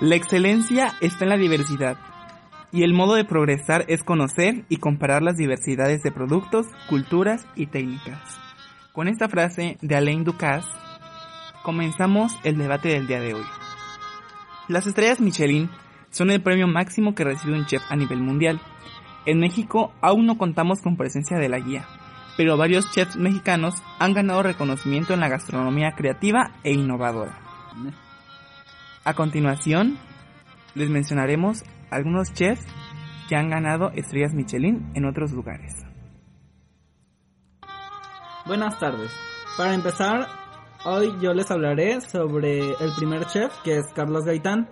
la excelencia está en la diversidad y el modo de progresar es conocer y comparar las diversidades de productos, culturas y técnicas. Con esta frase de Alain Ducasse, comenzamos el debate del día de hoy. Las estrellas Michelin son el premio máximo que recibe un chef a nivel mundial. En México aún no contamos con presencia de la guía, pero varios chefs mexicanos han ganado reconocimiento en la gastronomía creativa e innovadora. A continuación, les mencionaremos algunos chefs que han ganado estrellas Michelin en otros lugares. Buenas tardes. Para empezar, hoy yo les hablaré sobre el primer chef, que es Carlos Gaitán.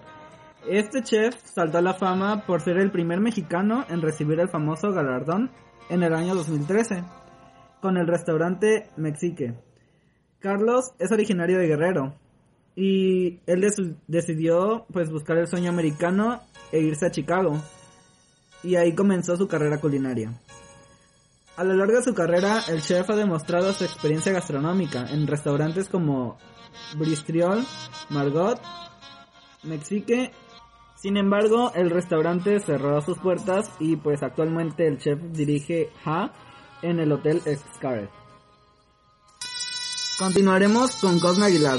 Este chef saltó a la fama por ser el primer mexicano en recibir el famoso galardón en el año 2013 con el restaurante Mexique. Carlos es originario de Guerrero y él decidió pues buscar el sueño americano e irse a Chicago y ahí comenzó su carrera culinaria. A lo largo de su carrera, el chef ha demostrado su experiencia gastronómica en restaurantes como Bristriol, Margot, Mexique. Sin embargo, el restaurante cerró sus puertas y pues actualmente el chef dirige Ha, en el Hotel Scarlet. Continuaremos con Cosme Aguilar.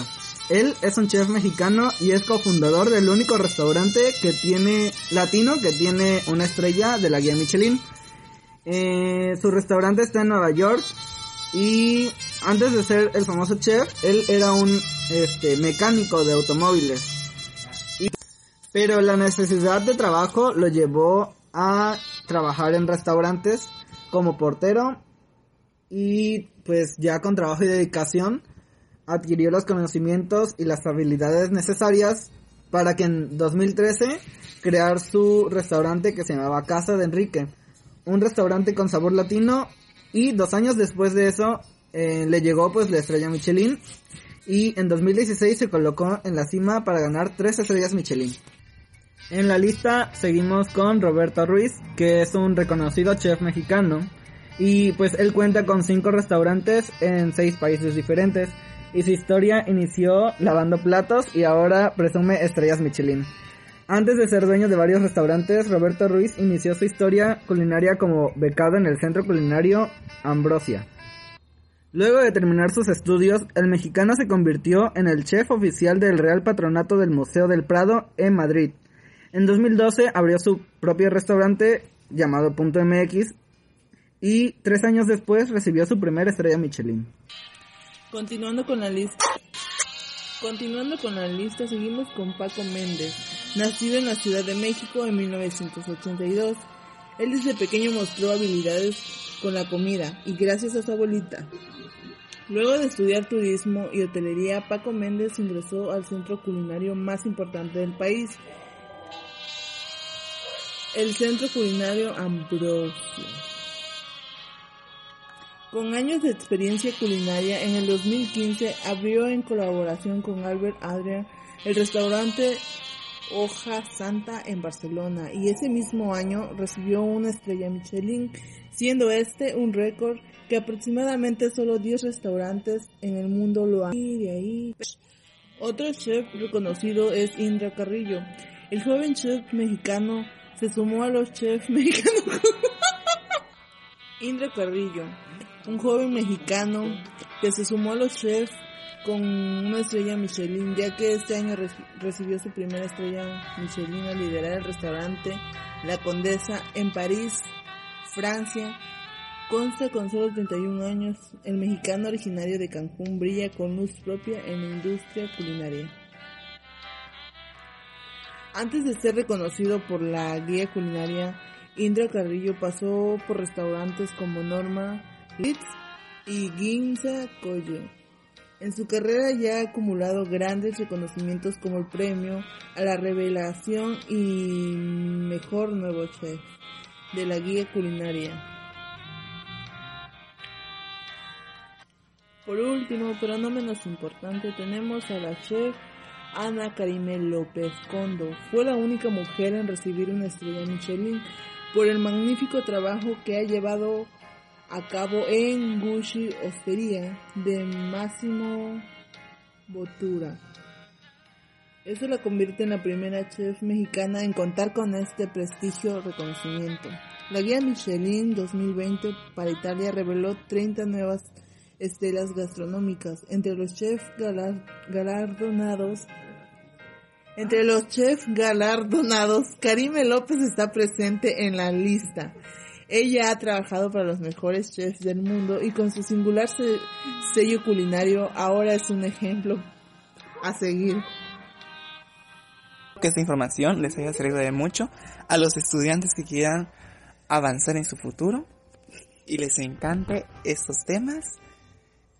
Él es un chef mexicano y es cofundador del único restaurante que tiene latino que tiene una estrella de la guía Michelin. Eh, su restaurante está en Nueva York y antes de ser el famoso chef, él era un este, mecánico de automóviles. pero la necesidad de trabajo lo llevó a trabajar en restaurantes como portero y pues ya con trabajo y dedicación adquirió los conocimientos y las habilidades necesarias para que en 2013 crear su restaurante que se llamaba Casa de Enrique, un restaurante con sabor latino y dos años después de eso eh, le llegó pues la estrella Michelin y en 2016 se colocó en la cima para ganar tres estrellas Michelin. En la lista seguimos con Roberto Ruiz, que es un reconocido chef mexicano. Y pues él cuenta con cinco restaurantes en seis países diferentes. Y su historia inició lavando platos y ahora presume estrellas Michelin. Antes de ser dueño de varios restaurantes, Roberto Ruiz inició su historia culinaria como becado en el centro culinario Ambrosia. Luego de terminar sus estudios, el mexicano se convirtió en el chef oficial del Real Patronato del Museo del Prado en Madrid. En 2012 abrió su propio restaurante llamado Punto MX y tres años después recibió su primera estrella Michelin. Continuando con la lista. Continuando con la lista, seguimos con Paco Méndez, nacido en la Ciudad de México en 1982. Él desde pequeño mostró habilidades con la comida y gracias a su abuelita. Luego de estudiar turismo y hotelería, Paco Méndez ingresó al centro culinario más importante del país, el Centro Culinario Ambrosio. Con años de experiencia culinaria, en el 2015 abrió en colaboración con Albert Adrian el restaurante Hoja Santa en Barcelona y ese mismo año recibió una estrella Michelin, siendo este un récord que aproximadamente solo 10 restaurantes en el mundo lo han. Y de ahí. Otro chef reconocido es Indra Carrillo, el joven chef mexicano se sumó a los chefs mexicanos. Indra Carrillo, un joven mexicano que se sumó a los chefs con una estrella Michelin, ya que este año recibió su primera estrella Michelin al liderar el restaurante La Condesa en París, Francia. Consta con solo 31 años, el mexicano originario de Cancún brilla con luz propia en la industria culinaria. Antes de ser reconocido por la guía culinaria, Indra Carrillo pasó por restaurantes como Norma Litz y Ginza Coyo. En su carrera ya ha acumulado grandes reconocimientos como el premio a la revelación y mejor nuevo chef de la guía culinaria. Por último, pero no menos importante, tenemos a la chef Ana Karime López Condo. Fue la única mujer en recibir una estrella Michelin por el magnífico trabajo que ha llevado a cabo en Gucci Hostería de Máximo Botura. Eso la convierte en la primera chef mexicana en contar con este prestigio reconocimiento. La guía Michelin 2020 para Italia reveló 30 nuevas estelas gastronómicas entre los chefs galardonados. Entre los chefs galardonados, Karime López está presente en la lista. Ella ha trabajado para los mejores chefs del mundo y con su singular sello culinario ahora es un ejemplo a seguir. Que esta información les haya servido de mucho a los estudiantes que quieran avanzar en su futuro y les encante estos temas